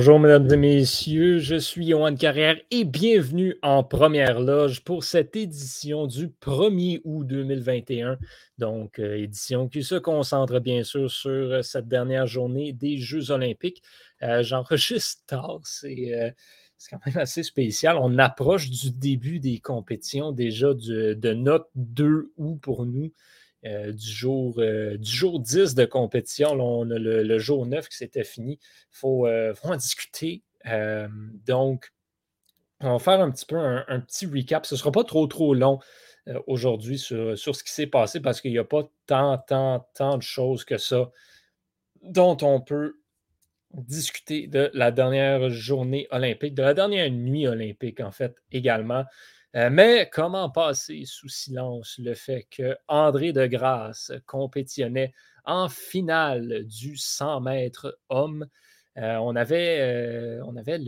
Bonjour, mesdames et messieurs, je suis Johan Carrière et bienvenue en première loge pour cette édition du 1er août 2021. Donc, euh, édition qui se concentre bien sûr sur euh, cette dernière journée des Jeux Olympiques. Euh, j'enregistre tard, c'est quand même assez spécial. On approche du début des compétitions déjà de notre 2 août pour nous. Du, jour, du jour 10 de compétition. on a le, jour 9 qui s'était fini. Il faut, en discuter. donc, on va faire un petit peu un, petit recap. Ce ne sera pas trop, trop long aujourd'hui sur, sur, ce qui s'est passé parce qu'il n'y a pas tant, tant, tant de choses que ça dont on peut discuter de la dernière journée olympique, de la dernière nuit olympique, en fait, également. Euh, mais comment passer sous silence le fait que André de Grasse compétitionnait en finale du 100 mètres homme? Euh, on avait, euh, on avait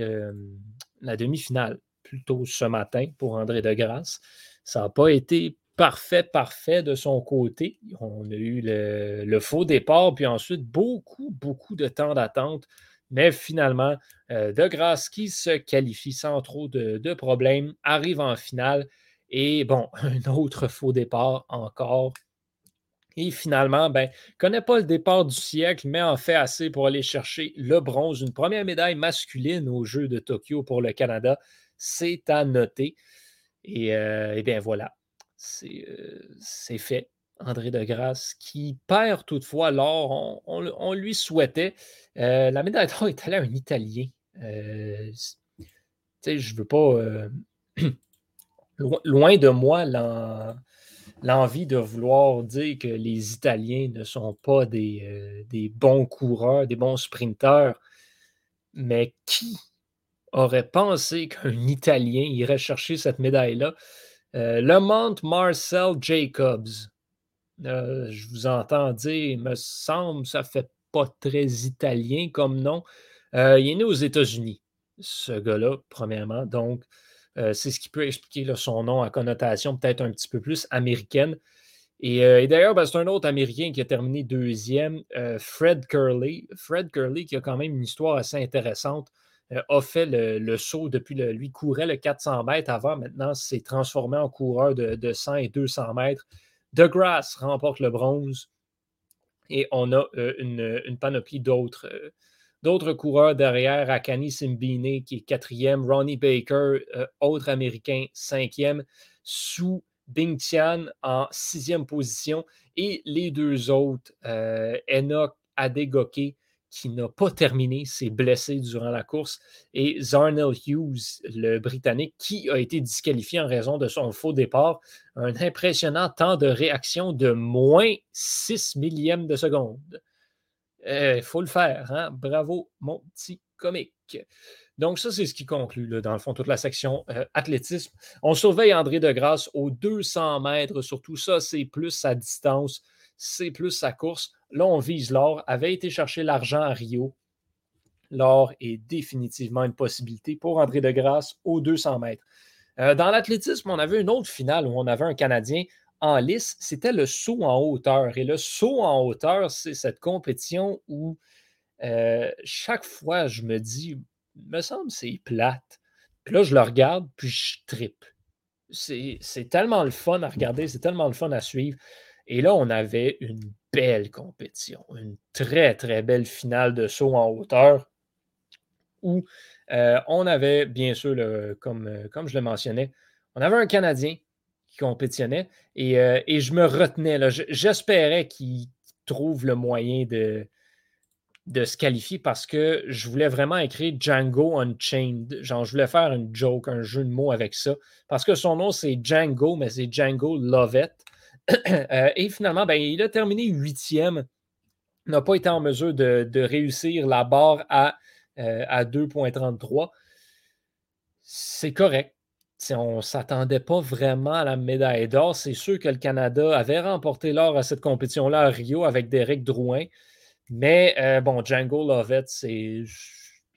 la demi-finale plutôt ce matin pour André de Grasse. Ça n'a pas été parfait, parfait de son côté. On a eu le faux départ, puis ensuite beaucoup, beaucoup de temps d'attente mais finalement, euh, De Grasse qui se qualifie sans trop de, problèmes, arrive en finale. Et bon, un autre faux départ encore. Et finalement, ben, connaît pas le départ du siècle, mais en fait assez pour aller chercher le bronze, une première médaille masculine aux Jeux de Tokyo pour le Canada. C'est à noter. Et, euh, bien voilà, euh, c'est fait. André de Grasse, qui perd toutefois l'or. On, lui souhaitait. Euh, la médaille d'or est allée à un Italien. Euh, je ne veux pas. Euh, loin de moi l'envie de vouloir dire que les Italiens ne sont pas des, des bons coureurs, des bons sprinteurs. Mais qui aurait pensé qu'un Italien irait chercher cette médaille-là? le Mont Marcel Jacobs, euh, je vous entends dire, il me semble, ça fait pas très italien comme nom. Euh, il est né aux États-Unis, ce gars-là, premièrement. Donc, euh, c'est ce qui peut expliquer son nom à connotation peut-être un petit peu plus américaine. Et, d'ailleurs, ben, c'est un autre Américain qui a terminé deuxième, Fred Curley. Fred Curley, qui a quand même une histoire assez intéressante, a fait le, saut depuis le, lui courait le 400 mètres avant. Maintenant, s'est transformé en coureur de, de 100 et 200 mètres. DeGrasse remporte le bronze et on a euh, une, panoplie d'autres. Euh, d'autres coureurs derrière, Akani Simbine qui est quatrième, Ronnie Baker, euh, autre américain, cinquième, sous Bing Tian en sixième position, et les deux autres, Enoch Adegoke qui n'a pas terminé, s'est blessé durant la course, et Zarnell Hughes, le Britannique, qui a été disqualifié en raison de son faux départ. Un impressionnant temps de réaction de moins 6 millièmes de seconde. Il euh, faut le faire, hein? Bravo, mon petit comique. Donc, ça, c'est ce qui conclut, dans le fond, toute la section euh, athlétisme. On surveille André Degrasse aux 200 mètres. Surtout ça, c'est plus sa distance, c'est plus sa course. Là, on vise l'or. Avait été chercher l'argent à Rio. L'or est définitivement une possibilité pour André de Grasse aux 200 mètres. Euh, dans l'athlétisme, on avait une autre finale où on avait un Canadien en lice. C'était le saut en hauteur. Et le saut en hauteur, c'est cette compétition où euh, chaque fois, je me dis, me semble c'est plate. Puis là, je le regarde, puis je tripe. C'est tellement le fun à regarder, c'est tellement le fun à suivre. Et là, on avait une belle compétition, une très, très belle finale de saut en hauteur où euh, on avait, bien sûr, comme, euh, comme je le mentionnais, on avait un Canadien qui compétitionnait et, euh, je me retenais. J'espérais qu'il trouve le moyen de, de se qualifier parce que je voulais vraiment écrire Django Unchained. Genre, je voulais faire une joke, un jeu de mots avec ça. Parce que son nom, c'est Django, mais c'est Django Lovett. Euh, et finalement, ben, il a terminé huitième. N'a pas été en mesure de, réussir la barre à, euh, à 2,33. C'est correct. on ne s'attendait pas vraiment à la médaille d'or. C'est sûr que le Canada avait remporté l'or à cette compétition-là à Rio avec Derek Drouin. Mais euh, bon, Django Lovett, c'est.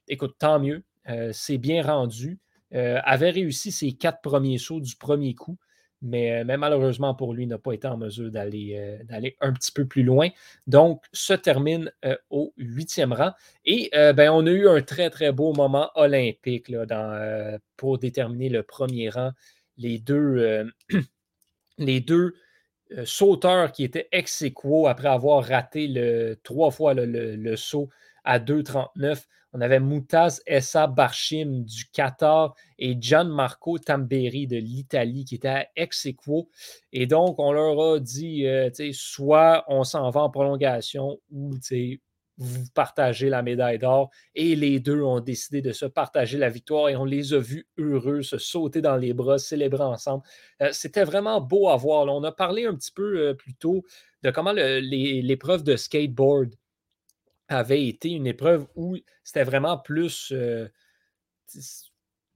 Écoute, tant mieux. c'est bien rendu. avait réussi ses quatre premiers sauts du premier coup. Mais, malheureusement pour lui, n'a pas été en mesure d'aller un petit peu plus loin. Donc, se termine au huitième rang. Et ben, on a eu un très, très beau moment olympique là, pour déterminer le premier rang. Les deux, les deux sauteurs qui étaient ex aequo après avoir raté le, trois fois le, saut à 2,39. On avait Moutaz Essa Barchim du Qatar et Gianmarco Tamberi de l'Italie qui étaient à ex aequo. Et donc, on leur a dit, euh, soit on s'en va en prolongation ou vous partagez la médaille d'or. Et les deux ont décidé de se partager la victoire et on les a vus heureux, se sauter dans les bras, célébrer ensemble. Euh, c'était vraiment beau à voir. on a parlé un petit peu euh, plus tôt de comment l'épreuve de skateboard avait été une épreuve où c'était vraiment plus. Euh,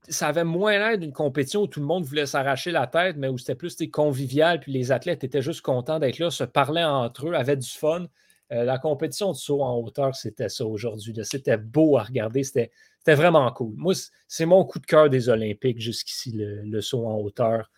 ça avait moins l'air d'une compétition où tout le monde voulait s'arracher la tête, mais où c'était plus convivial, puis les athlètes étaient juste contents d'être là, se parlaient entre eux, avaient du fun. Euh, la compétition de saut en hauteur, c'était ça aujourd'hui. C'était beau à regarder, c'était vraiment cool. Moi, c'est mon coup de cœur des Olympiques jusqu'ici, le, saut en hauteur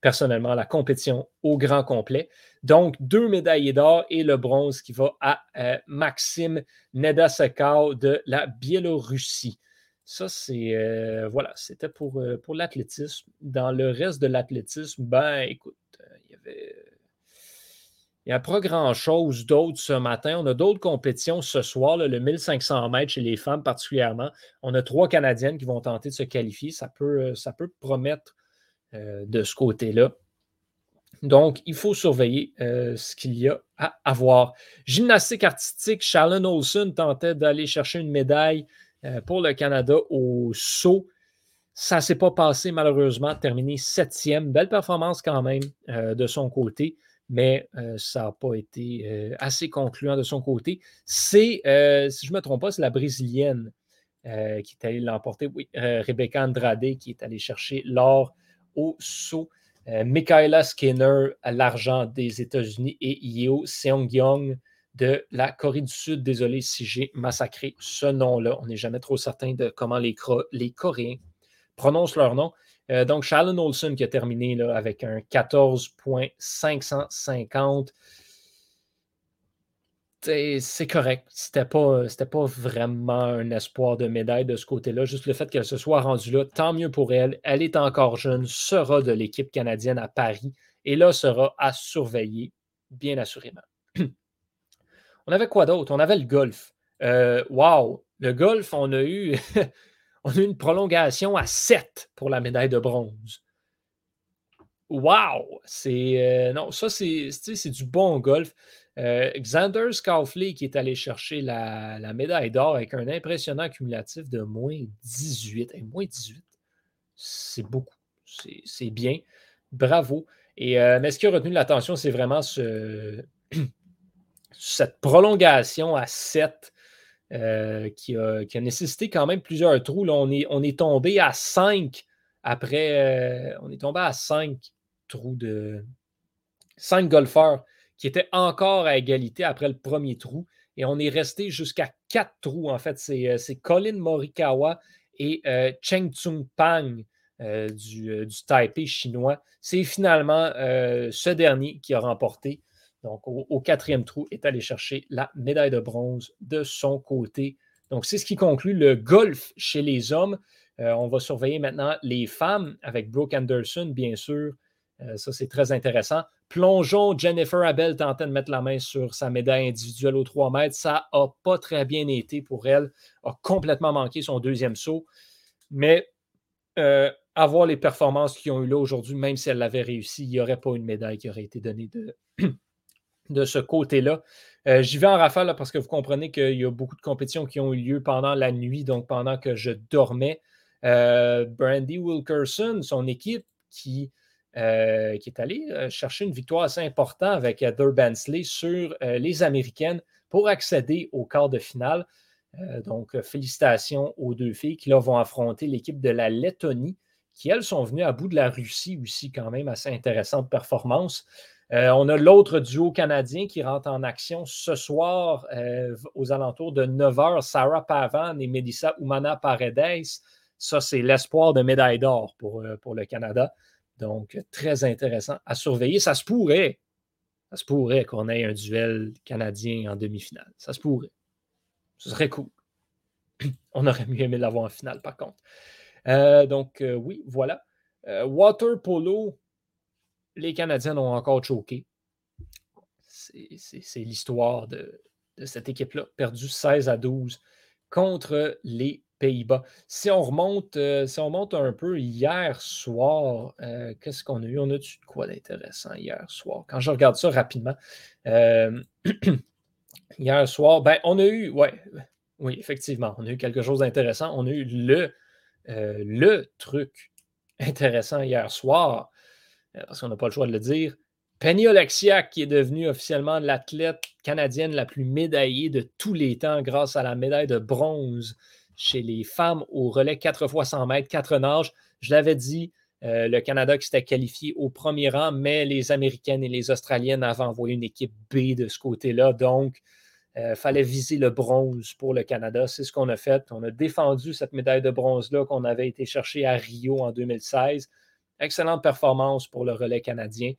personnellement la compétition au grand complet. Donc, deux médaillés d'or et le bronze qui va à euh, Maxime Nedasakao de la Biélorussie. Ça, c'est euh, voilà, c'était pour, pour l'athlétisme. Dans le reste de l'athlétisme, ben écoute, il y avait. Il n'y a pas grand-chose d'autre ce matin. On a d'autres compétitions ce soir, le 1500 mètres chez les femmes particulièrement. On a trois Canadiennes qui vont tenter de se qualifier. Ça peut, ça peut promettre euh, de ce côté-là. Donc, il faut surveiller euh, ce qu'il y a à avoir. Gymnastique artistique, Shalon Olson tentait d'aller chercher une médaille euh, pour le Canada au saut. Ça ne s'est pas passé malheureusement, terminé septième. Belle performance quand même de son côté, mais ça n'a pas été assez concluant de son côté. C'est, si je ne me trompe pas, c'est la brésilienne qui est allée l'emporter. Oui, Rebecca Andrade qui est allée chercher l'or au saut. Michaela Skinner l'argent des États-Unis et Yeo Seong-young de la Corée du Sud. Désolé si j'ai massacré ce nom-là. On n'est jamais trop certain de comment les, les Coréens prononcent leur nom. Euh, donc, Shalon Olson qui a terminé avec un 14.550 c'est correct. C'était pas, pas vraiment un espoir de médaille de ce côté-là. Juste le fait qu'elle se soit rendue là, tant mieux pour elle. Elle est encore jeune, sera de l'équipe canadienne à Paris et là sera à surveiller, bien assurément. on avait quoi d'autre? On avait le golf. Euh, wow! Le golf, on a eu. on a une prolongation à 7 pour la médaille de bronze. Wow! C'est. Euh, non, ça, c'est du bon golf. Euh, Xander Scaufley qui est allé chercher la, médaille d'or avec un impressionnant cumulatif de moins 18. moins 18, c'est beaucoup. C'est bien. Bravo. Et, euh, mais ce qui a retenu l'attention, c'est vraiment ce, cette prolongation à 7 euh, qui, a, nécessité quand même plusieurs trous. On, est, tombé à 5 après. on est tombé à 5 trous de. 5 golfeurs qui était encore à égalité après le premier trou. Et on est resté jusqu'à quatre trous, en fait. C'est euh, Colin Morikawa et euh, Cheng Tsung Pang euh, du, Taipei chinois. C'est finalement ce dernier qui a remporté. Donc, au, quatrième trou, est allé chercher la médaille de bronze de son côté. Donc, c'est ce qui conclut le golf chez les hommes. on va surveiller maintenant les femmes avec Brooke Anderson, bien sûr, euh, ça, c'est très intéressant. Plongeons, Jennifer Abel tentait de mettre la main sur sa médaille individuelle aux 3 mètres. Ça n'a pas très bien été pour elle. A complètement manqué son deuxième saut. Mais euh, avoir les performances qu'ils ont eues là aujourd'hui, même si elle l'avait réussi, il n'y aurait pas une médaille qui aurait été donnée de, de ce côté-là. Euh, j'y vais en rafale parce que vous comprenez qu'il y a beaucoup de compétitions qui ont eu lieu pendant la nuit, donc pendant que je dormais. Brandy Wilkerson, son équipe qui euh, qui est allé euh, chercher une victoire assez importante avec Heather Bensley sur euh, les Américaines pour accéder au quart de finale. donc, félicitations aux deux filles qui là vont affronter l'équipe de la Lettonie, qui elles sont venues à bout de la Russie aussi, quand même assez intéressante performance. On a l'autre duo canadien qui rentre en action ce soir aux alentours de 9h, Sarah Pavan et Melissa Umana Paredes. Ça, c'est l'espoir de médaille d'or pour, pour le Canada. Donc, très intéressant à surveiller. Ça se pourrait, ça se pourrait qu'on ait un duel canadien en demi-finale. Ça se pourrait. Ce serait cool. On aurait mieux aimé l'avoir en finale, par contre. Euh, donc, euh, oui, voilà. Euh, water polo, les Canadiens ont encore choqué. C'est l'histoire de, cette équipe-là, perdu 16 à 12 contre les Pays-Bas. Si on remonte, on remonte un peu hier soir, qu'est-ce qu'on a eu? On a eu quoi d'intéressant hier soir? Quand je regarde ça rapidement, hier soir, ben, on a eu, ouais, oui, effectivement, on a eu quelque chose d'intéressant. On a eu le, euh, truc intéressant hier soir, euh, parce qu'on n'a pas le choix de le dire. Penny Oleksiak, qui est devenue officiellement l'athlète canadienne la plus médaillée de tous les temps grâce à la médaille de bronze chez les femmes au relais 4 x 100 mètres, 4 nages. Je l'avais dit, euh, le Canada qui s'était qualifié au premier rang, mais les Américaines et les Australiennes avaient envoyé une équipe B de ce côté-là. Donc, il euh, fallait viser le bronze pour le Canada. C'est ce qu'on a fait. On a défendu cette médaille de bronze-là qu'on avait été chercher à Rio en 2016. Excellente performance pour le relais canadien.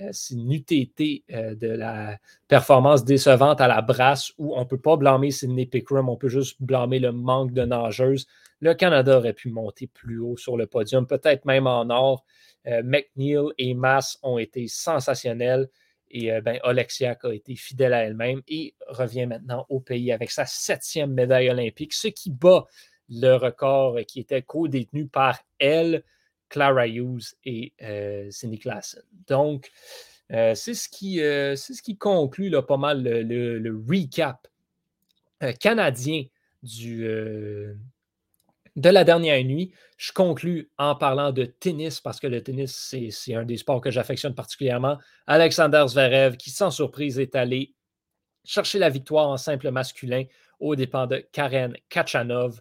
Euh, c'est une UTT euh, de la performance décevante à la brasse où on ne peut pas blâmer Sidney Pickram, on peut juste blâmer le manque de nageuses. Le Canada aurait pu monter plus haut sur le podium, peut-être même en or. McNeil et Mass ont été sensationnels. Et euh, ben, a été fidèle à elle-même et revient maintenant au pays avec sa septième médaille olympique, ce qui bat le record qui était co-détenu par elle, Clara Hughes et euh, Cindy Klassen. Donc, euh, c'est ce, qui, conclut pas mal le recap canadien de la dernière nuit. Je conclus en parlant de tennis parce que le tennis, c'est un des sports que j'affectionne particulièrement. Alexander Zverev, qui sans surprise est allé chercher la victoire en simple masculin aux dépens de Karen Kachanov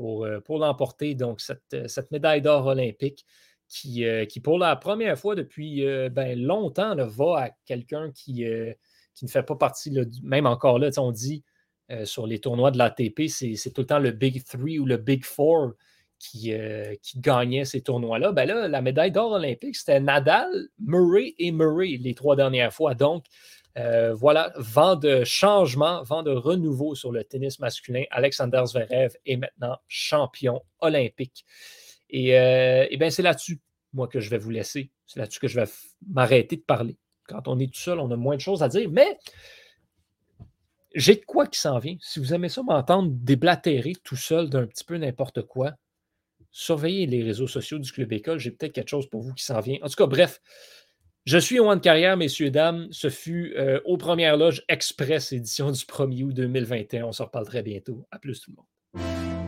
pour, euh, pour l'emporter. Donc, cette, cette médaille d'or olympique qui, euh, qui, pour la première fois depuis euh, ben, longtemps, va à quelqu'un qui, qui ne fait pas partie, même encore là, on dit euh, sur les tournois de l'ATP, c'est tout le temps le Big Three ou le Big Four qui, euh, qui gagnait ces tournois-là. Ben là, la médaille d'or olympique, c'était Nadal, Murray et Murray les trois dernières fois. Donc, euh, voilà, vent de changement, vent de renouveau sur le tennis masculin. Alexander Zverev est maintenant champion olympique. Et, et bien, c'est là-dessus, moi, que je vais vous laisser. C'est là-dessus que je vais m'arrêter de parler. Quand on est tout seul, on a moins de choses à dire. Mais j'ai de quoi qui s'en vient. Si vous aimez ça, m'entendre déblatérer tout seul d'un petit peu n'importe quoi, surveillez les réseaux sociaux du Club École. J'ai peut-être quelque chose pour vous qui s'en vient. En tout cas, bref, je suis One Carrière, messieurs, dames. Ce fut euh, aux premières loges express édition du 1er août 2021. On se reparle très bientôt. À plus tout le monde.